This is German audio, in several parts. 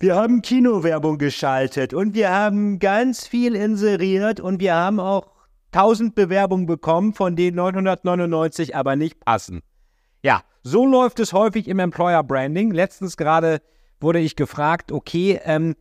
wir haben Kinowerbung geschaltet und wir haben ganz viel inseriert und wir haben auch 1000 Bewerbungen bekommen, von denen 999 aber nicht passen. Ja, so läuft es häufig im Employer Branding. Letztens gerade wurde ich gefragt, okay, ähm,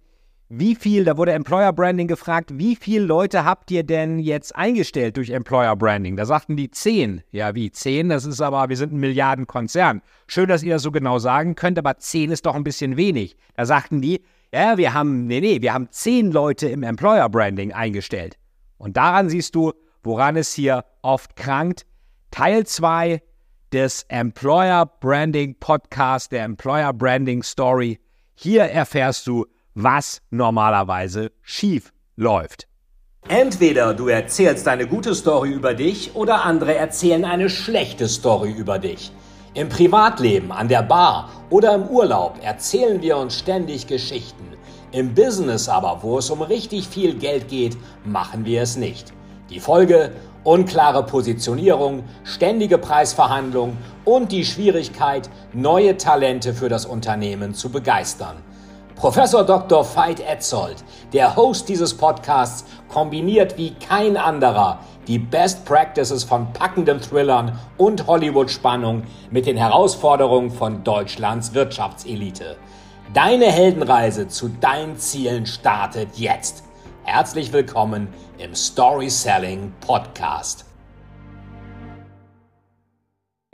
wie viel, da wurde Employer Branding gefragt, wie viele Leute habt ihr denn jetzt eingestellt durch Employer Branding? Da sagten die zehn. Ja, wie zehn? Das ist aber, wir sind ein Milliardenkonzern. Schön, dass ihr das so genau sagen könnt, aber zehn ist doch ein bisschen wenig. Da sagten die, ja, wir haben, nee, nee, wir haben zehn Leute im Employer Branding eingestellt. Und daran siehst du, woran es hier oft krankt. Teil 2 des Employer Branding Podcast, der Employer Branding Story. Hier erfährst du, was normalerweise schief läuft. Entweder du erzählst eine gute Story über dich oder andere erzählen eine schlechte Story über dich. Im Privatleben, an der Bar oder im Urlaub erzählen wir uns ständig Geschichten. Im Business aber, wo es um richtig viel Geld geht, machen wir es nicht. Die Folge? Unklare Positionierung, ständige Preisverhandlungen und die Schwierigkeit, neue Talente für das Unternehmen zu begeistern. Professor Dr. Veit Etzold, der Host dieses Podcasts, kombiniert wie kein anderer die Best Practices von packenden Thrillern und Hollywood-Spannung mit den Herausforderungen von Deutschlands Wirtschaftselite. Deine Heldenreise zu deinen Zielen startet jetzt. Herzlich willkommen im Story Selling Podcast.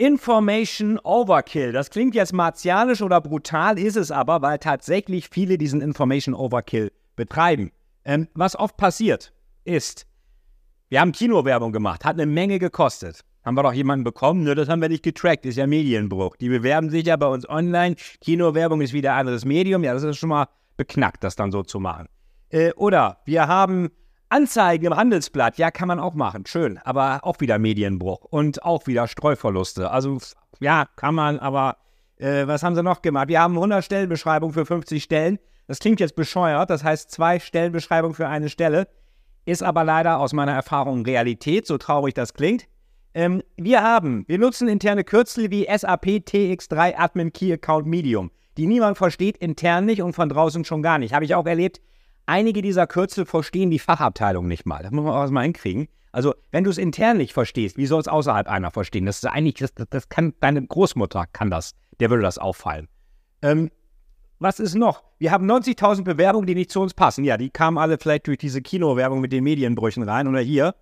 Information Overkill. Das klingt jetzt martialisch oder brutal, ist es aber, weil tatsächlich viele diesen Information Overkill betreiben. Ähm, was oft passiert, ist, wir haben Kinowerbung gemacht, hat eine Menge gekostet. Haben wir doch jemanden bekommen? Nö, das haben wir nicht getrackt, ist ja Medienbruch. Die bewerben sich ja bei uns online. Kinowerbung ist wieder ein anderes Medium. Ja, das ist schon mal beknackt, das dann so zu machen. Äh, oder wir haben Anzeigen im Handelsblatt, ja, kann man auch machen, schön, aber auch wieder Medienbruch und auch wieder Streuverluste. Also, ja, kann man, aber äh, was haben sie noch gemacht? Wir haben 100 Stellenbeschreibungen für 50 Stellen. Das klingt jetzt bescheuert, das heißt zwei Stellenbeschreibungen für eine Stelle, ist aber leider aus meiner Erfahrung Realität, so traurig das klingt. Ähm, wir haben, wir nutzen interne Kürzel wie SAP TX3 Admin Key Account Medium, die niemand versteht, intern nicht und von draußen schon gar nicht. Habe ich auch erlebt, Einige dieser Kürzel verstehen die Fachabteilung nicht mal. Das muss man auch erstmal hinkriegen. Also, wenn du es intern nicht verstehst, wie soll es außerhalb einer verstehen? Das ist eigentlich, das, das kann, deine Großmutter kann das, der würde das auffallen. Ähm, was ist noch? Wir haben 90.000 Bewerbungen, die nicht zu uns passen. Ja, die kamen alle vielleicht durch diese Kinowerbung mit den Medienbrüchen rein oder hier,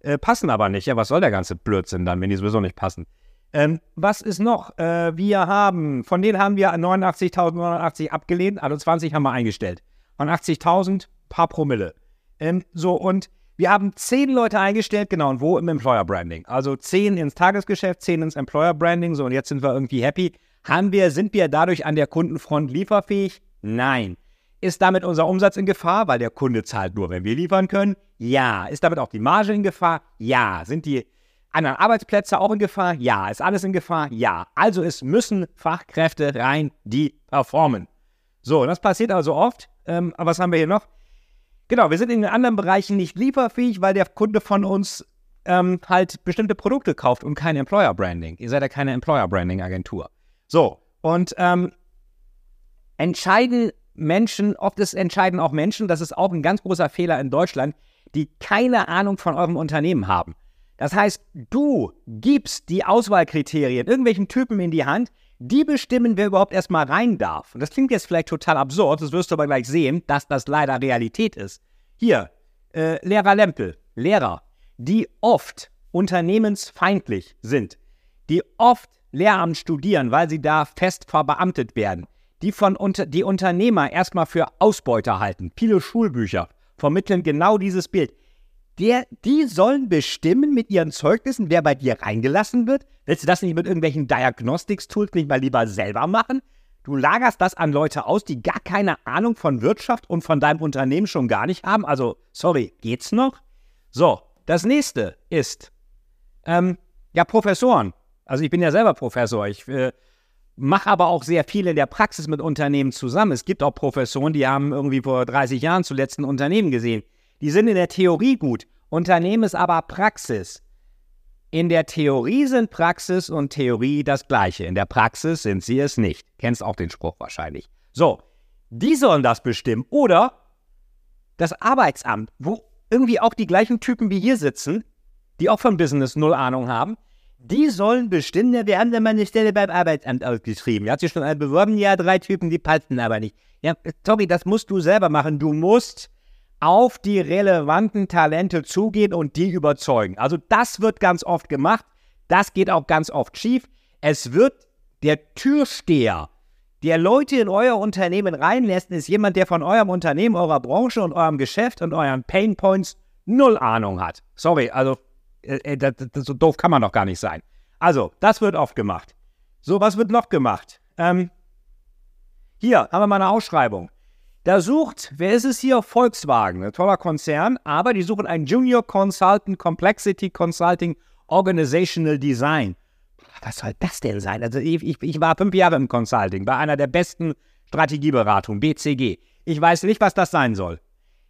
äh, passen aber nicht. Ja, was soll der ganze Blödsinn dann, wenn die sowieso nicht passen? Ähm, was ist noch? Äh, wir haben, von denen haben wir 89.980 abgelehnt, also 20 haben wir eingestellt waren 80.000, paar Promille. Ähm, so, und wir haben zehn Leute eingestellt, genau, und wo im Employer Branding. Also zehn ins Tagesgeschäft, zehn ins Employer Branding, so, und jetzt sind wir irgendwie happy. Haben wir, sind wir dadurch an der Kundenfront lieferfähig? Nein. Ist damit unser Umsatz in Gefahr, weil der Kunde zahlt nur, wenn wir liefern können? Ja. Ist damit auch die Marge in Gefahr? Ja. Sind die anderen Arbeitsplätze auch in Gefahr? Ja. Ist alles in Gefahr? Ja. Also es müssen Fachkräfte rein, die performen. So, das passiert also oft. Ähm, aber was haben wir hier noch? Genau, wir sind in den anderen Bereichen nicht lieferfähig, weil der Kunde von uns ähm, halt bestimmte Produkte kauft und kein Employer Branding. Ihr seid ja keine Employer Branding Agentur. So, und ähm, entscheiden Menschen, oft ist entscheiden auch Menschen, das ist auch ein ganz großer Fehler in Deutschland, die keine Ahnung von eurem Unternehmen haben. Das heißt, du gibst die Auswahlkriterien irgendwelchen Typen in die Hand, die bestimmen, wer überhaupt erstmal rein darf. Und das klingt jetzt vielleicht total absurd, das wirst du aber gleich sehen, dass das leider Realität ist. Hier, äh, Lehrer Lempel, Lehrer, die oft unternehmensfeindlich sind, die oft Lehramt studieren, weil sie da fest verbeamtet werden, die von unter, die Unternehmer erstmal für Ausbeuter halten. Viele Schulbücher vermitteln genau dieses Bild der, die sollen bestimmen mit ihren Zeugnissen, wer bei dir reingelassen wird. Willst du das nicht mit irgendwelchen Diagnostics-Tools nicht mal lieber selber machen? Du lagerst das an Leute aus, die gar keine Ahnung von Wirtschaft und von deinem Unternehmen schon gar nicht haben. Also, sorry, geht's noch? So, das nächste ist, ähm, ja, Professoren. Also, ich bin ja selber Professor. Ich äh, mache aber auch sehr viel in der Praxis mit Unternehmen zusammen. Es gibt auch Professoren, die haben irgendwie vor 30 Jahren zuletzt ein Unternehmen gesehen. Die sind in der Theorie gut. Unternehmen ist aber Praxis. In der Theorie sind Praxis und Theorie das gleiche. In der Praxis sind sie es nicht. Kennst auch den Spruch wahrscheinlich. So, Die sollen das bestimmen. Oder das Arbeitsamt, wo irgendwie auch die gleichen Typen wie hier sitzen, die auch von Business null Ahnung haben, die sollen bestimmen, wir haben da mal eine Stelle beim Arbeitsamt ausgeschrieben. Hat sich schon beworben, ja, drei Typen, die passen aber nicht. Ja, sorry, das musst du selber machen. Du musst auf die relevanten Talente zugehen und die überzeugen. Also das wird ganz oft gemacht. Das geht auch ganz oft schief. Es wird der Türsteher, der Leute in euer Unternehmen reinlässt, ist jemand, der von eurem Unternehmen, eurer Branche und eurem Geschäft und euren Painpoints null Ahnung hat. Sorry, also äh, äh, das, das, so doof kann man doch gar nicht sein. Also, das wird oft gemacht. So, was wird noch gemacht? Ähm, hier haben wir mal eine Ausschreibung. Da sucht, wer ist es hier? Volkswagen, ein toller Konzern, aber die suchen einen Junior Consultant Complexity Consulting Organizational Design. Was soll das denn sein? Also ich, ich, ich war fünf Jahre im Consulting, bei einer der besten Strategieberatungen, BCG. Ich weiß nicht, was das sein soll.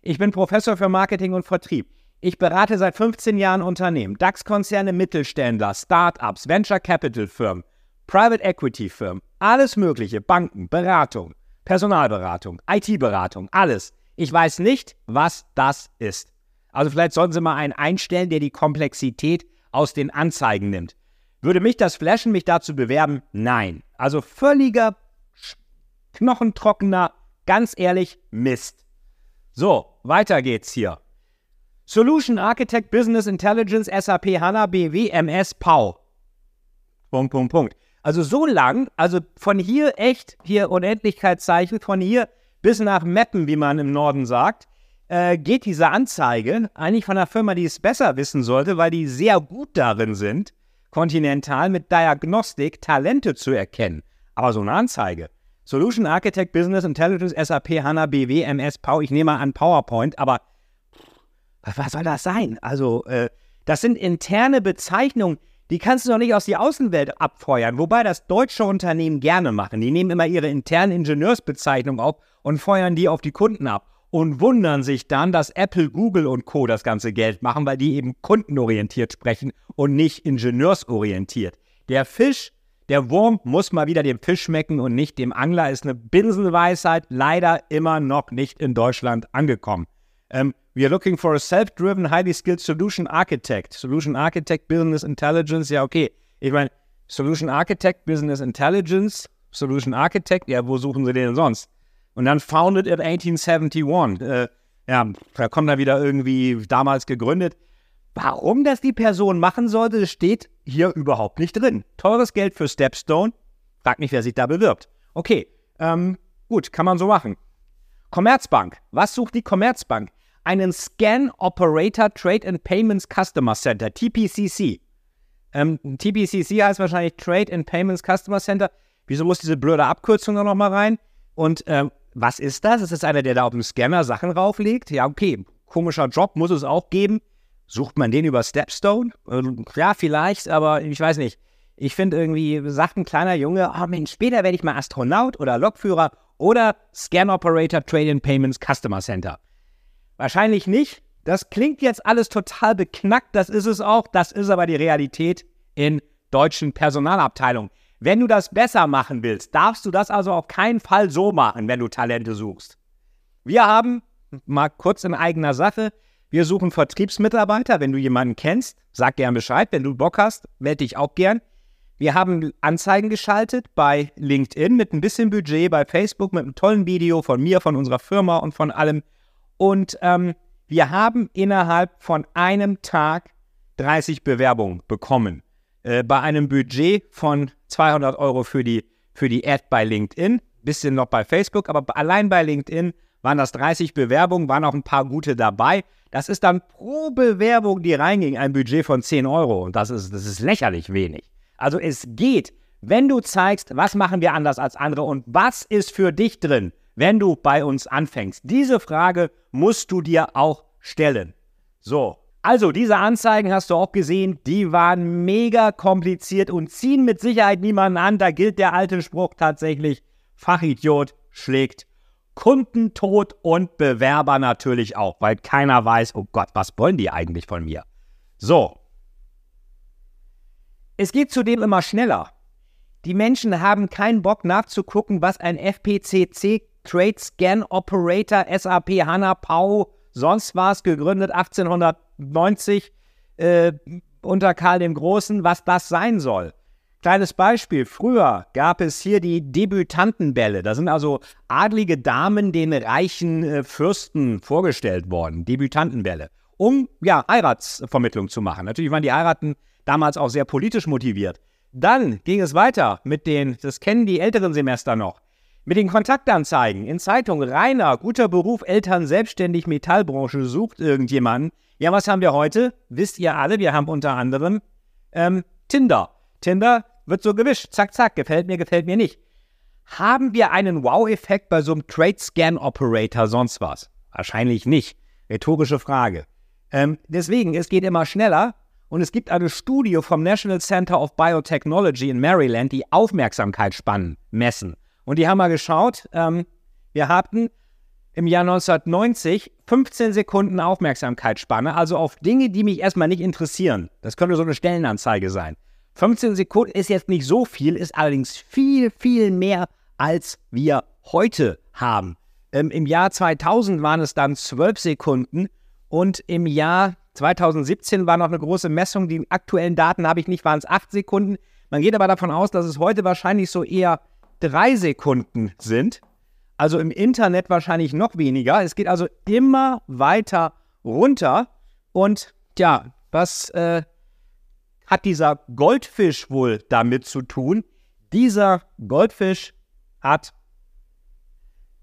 Ich bin Professor für Marketing und Vertrieb. Ich berate seit 15 Jahren Unternehmen, DAX-Konzerne, Mittelständler, Start-ups, Venture Capital Firmen, Private Equity Firmen, alles Mögliche, Banken, Beratung, Personalberatung, IT-Beratung, alles. Ich weiß nicht, was das ist. Also vielleicht sollten Sie mal einen einstellen, der die Komplexität aus den Anzeigen nimmt. Würde mich das flashen, mich dazu bewerben? Nein. Also völliger, knochentrockener, ganz ehrlich, Mist. So, weiter geht's hier. Solution Architect Business Intelligence SAP HANA BW MS POW. Punkt, Punkt, Punkt. Also so lang, also von hier echt, hier Unendlichkeitszeichen, von hier bis nach Meppen, wie man im Norden sagt, äh, geht diese Anzeige eigentlich von einer Firma, die es besser wissen sollte, weil die sehr gut darin sind, Continental mit Diagnostik Talente zu erkennen. Aber so eine Anzeige. Solution Architect Business Intelligence SAP HANA BW MS POW, ich nehme mal an PowerPoint, aber was soll das sein? Also, äh, das sind interne Bezeichnungen, die kannst du doch nicht aus der Außenwelt abfeuern. Wobei das deutsche Unternehmen gerne machen. Die nehmen immer ihre internen Ingenieursbezeichnungen auf und feuern die auf die Kunden ab. Und wundern sich dann, dass Apple, Google und Co. das ganze Geld machen, weil die eben kundenorientiert sprechen und nicht ingenieursorientiert. Der Fisch, der Wurm muss mal wieder dem Fisch schmecken und nicht dem Angler, ist eine Binsenweisheit leider immer noch nicht in Deutschland angekommen. Ähm, We are looking for a self-driven, highly skilled solution architect. Solution Architect, Business Intelligence, ja, okay. Ich meine, Solution Architect, Business Intelligence, Solution Architect, ja, wo suchen sie den denn sonst? Und dann founded in 1871. Äh, ja, da kommt er wieder irgendwie damals gegründet. Warum das die Person machen sollte, steht hier überhaupt nicht drin. Teures Geld für Stepstone. Frag mich, wer sich da bewirbt. Okay, ähm, gut, kann man so machen. Commerzbank. Was sucht die Commerzbank? Einen Scan Operator Trade and Payments Customer Center, TPCC. Ähm, TPCC heißt wahrscheinlich Trade and Payments Customer Center. Wieso muss diese blöde Abkürzung da nochmal rein? Und ähm, was ist das? Ist das einer, der da auf dem Scanner Sachen rauflegt? Ja, okay. Komischer Job muss es auch geben. Sucht man den über Stepstone? Ähm, ja, vielleicht, aber ich weiß nicht. Ich finde irgendwie, sagt ein kleiner Junge, oh Mensch, später werde ich mal Astronaut oder Lokführer oder Scan Operator Trade and Payments Customer Center. Wahrscheinlich nicht. Das klingt jetzt alles total beknackt, das ist es auch. Das ist aber die Realität in deutschen Personalabteilungen. Wenn du das besser machen willst, darfst du das also auf keinen Fall so machen, wenn du Talente suchst. Wir haben, mal kurz in eigener Sache, wir suchen Vertriebsmitarbeiter. Wenn du jemanden kennst, sag gern Bescheid. Wenn du Bock hast, melde dich auch gern. Wir haben Anzeigen geschaltet bei LinkedIn mit ein bisschen Budget, bei Facebook mit einem tollen Video von mir, von unserer Firma und von allem. Und ähm, wir haben innerhalb von einem Tag 30 Bewerbungen bekommen. Äh, bei einem Budget von 200 Euro für die, für die Ad bei LinkedIn, bisschen noch bei Facebook, aber allein bei LinkedIn waren das 30 Bewerbungen, waren auch ein paar gute dabei. Das ist dann pro Bewerbung, die reinging, ein Budget von 10 Euro. Und das ist, das ist lächerlich wenig. Also es geht, wenn du zeigst, was machen wir anders als andere und was ist für dich drin, wenn du bei uns anfängst? Diese Frage musst du dir auch stellen. So, also diese Anzeigen hast du auch gesehen, die waren mega kompliziert und ziehen mit Sicherheit niemanden an. Da gilt der alte Spruch tatsächlich, Fachidiot schlägt Kundentod und Bewerber natürlich auch, weil keiner weiß, oh Gott, was wollen die eigentlich von mir? So. Es geht zudem immer schneller. Die Menschen haben keinen Bock nachzugucken, was ein FPCC Trade Scan Operator, SAP, HANA, Pau, sonst was, gegründet 1890 äh, unter Karl dem Großen, was das sein soll. Kleines Beispiel, früher gab es hier die Debütantenbälle. Da sind also adlige Damen den reichen äh, Fürsten vorgestellt worden, Debütantenbälle, um ja Heiratsvermittlung zu machen. Natürlich waren die Heiraten damals auch sehr politisch motiviert. Dann ging es weiter mit den, das kennen die älteren Semester noch, mit den Kontaktanzeigen in Zeitungen. Rainer, guter Beruf, Eltern selbstständig, Metallbranche, sucht irgendjemanden. Ja, was haben wir heute? Wisst ihr alle, wir haben unter anderem ähm, Tinder. Tinder wird so gewischt. Zack, zack, gefällt mir, gefällt mir nicht. Haben wir einen Wow-Effekt bei so einem Trade-Scan-Operator sonst was? Wahrscheinlich nicht. Rhetorische Frage. Ähm, deswegen, es geht immer schneller und es gibt eine Studie vom National Center of Biotechnology in Maryland, die Aufmerksamkeitsspannen messen. Und die haben mal geschaut, ähm, wir hatten im Jahr 1990 15 Sekunden Aufmerksamkeitsspanne, also auf Dinge, die mich erstmal nicht interessieren. Das könnte so eine Stellenanzeige sein. 15 Sekunden ist jetzt nicht so viel, ist allerdings viel, viel mehr, als wir heute haben. Ähm, Im Jahr 2000 waren es dann 12 Sekunden und im Jahr 2017 war noch eine große Messung. Die aktuellen Daten habe ich nicht, waren es 8 Sekunden. Man geht aber davon aus, dass es heute wahrscheinlich so eher 3 Sekunden sind. Also im Internet wahrscheinlich noch weniger. Es geht also immer weiter runter. Und ja, was äh, hat dieser Goldfisch wohl damit zu tun? Dieser Goldfisch hat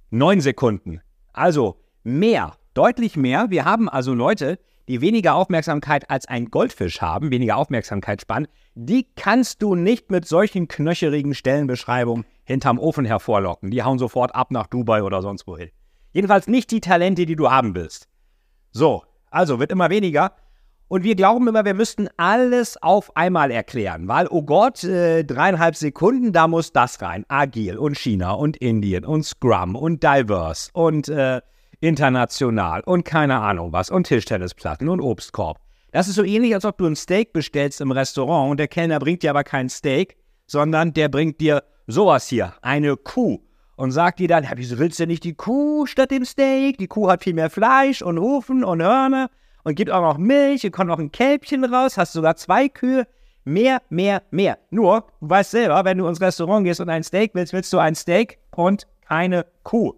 neun Sekunden. Also mehr, deutlich mehr. Wir haben also Leute, die weniger Aufmerksamkeit als ein Goldfisch haben, weniger Aufmerksamkeitsspann. Die kannst du nicht mit solchen knöcherigen Stellenbeschreibungen hinterm Ofen hervorlocken. Die hauen sofort ab nach Dubai oder sonst wohin. Jedenfalls nicht die Talente, die du haben willst. So, also wird immer weniger. Und wir glauben immer, wir müssten alles auf einmal erklären, weil, oh Gott, äh, dreieinhalb Sekunden, da muss das rein. Agil und China und Indien und Scrum und Diverse und äh, international und keine Ahnung was und Tischtennisplatten und Obstkorb. Das ist so ähnlich, als ob du ein Steak bestellst im Restaurant und der Kellner bringt dir aber kein Steak, sondern der bringt dir sowas hier, eine Kuh. Und sagt dir dann, ja, wieso willst du nicht die Kuh statt dem Steak? Die Kuh hat viel mehr Fleisch und Hufen und Hörner und gibt auch noch Milch, und kommt noch ein Kälbchen raus, hast sogar zwei Kühe. Mehr, mehr, mehr. Nur, du weißt selber, wenn du ins Restaurant gehst und ein Steak willst, willst du ein Steak und keine Kuh.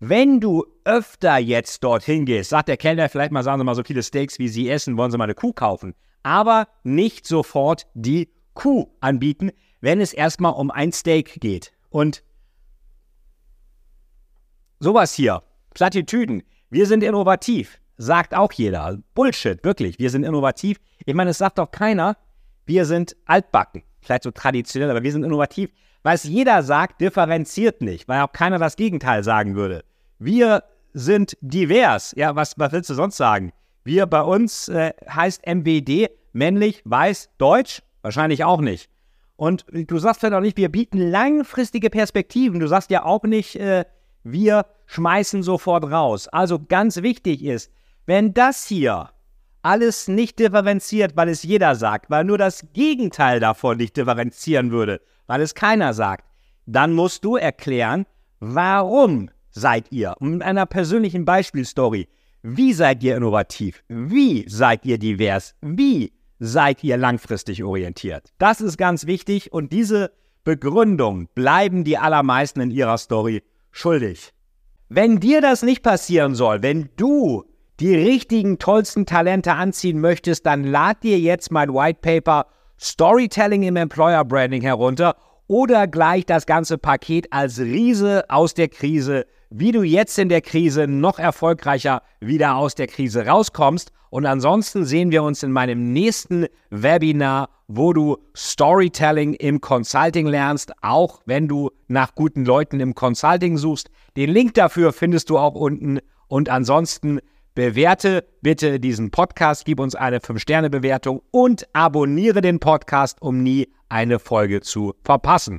Wenn du öfter jetzt dorthin gehst, sagt der Kellner vielleicht mal, sagen Sie mal so viele Steaks, wie Sie essen, wollen Sie mal eine Kuh kaufen. Aber nicht sofort die Kuh anbieten, wenn es erstmal um ein Steak geht. Und sowas hier, Plattitüden, wir sind innovativ sagt auch jeder. Bullshit, wirklich. Wir sind innovativ. Ich meine, es sagt doch keiner, wir sind altbacken. Vielleicht so traditionell, aber wir sind innovativ. Was jeder sagt, differenziert nicht, weil auch keiner das Gegenteil sagen würde. Wir sind divers. Ja, was, was willst du sonst sagen? Wir bei uns äh, heißt MWD, männlich, weiß, deutsch? Wahrscheinlich auch nicht. Und du sagst ja doch nicht, wir bieten langfristige Perspektiven. Du sagst ja auch nicht, äh, wir schmeißen sofort raus. Also ganz wichtig ist, wenn das hier alles nicht differenziert, weil es jeder sagt, weil nur das Gegenteil davon nicht differenzieren würde, weil es keiner sagt, dann musst du erklären, warum seid ihr? Mit einer persönlichen Beispielstory. Wie seid ihr innovativ? Wie seid ihr divers? Wie seid ihr langfristig orientiert? Das ist ganz wichtig und diese Begründung bleiben die allermeisten in ihrer Story schuldig. Wenn dir das nicht passieren soll, wenn du die richtigen, tollsten Talente anziehen möchtest, dann lad dir jetzt mein White Paper Storytelling im Employer Branding herunter oder gleich das ganze Paket als Riese aus der Krise, wie du jetzt in der Krise noch erfolgreicher wieder aus der Krise rauskommst. Und ansonsten sehen wir uns in meinem nächsten Webinar, wo du Storytelling im Consulting lernst, auch wenn du nach guten Leuten im Consulting suchst. Den Link dafür findest du auch unten. Und ansonsten Bewerte bitte diesen Podcast, gib uns eine 5-Sterne-Bewertung und abonniere den Podcast, um nie eine Folge zu verpassen.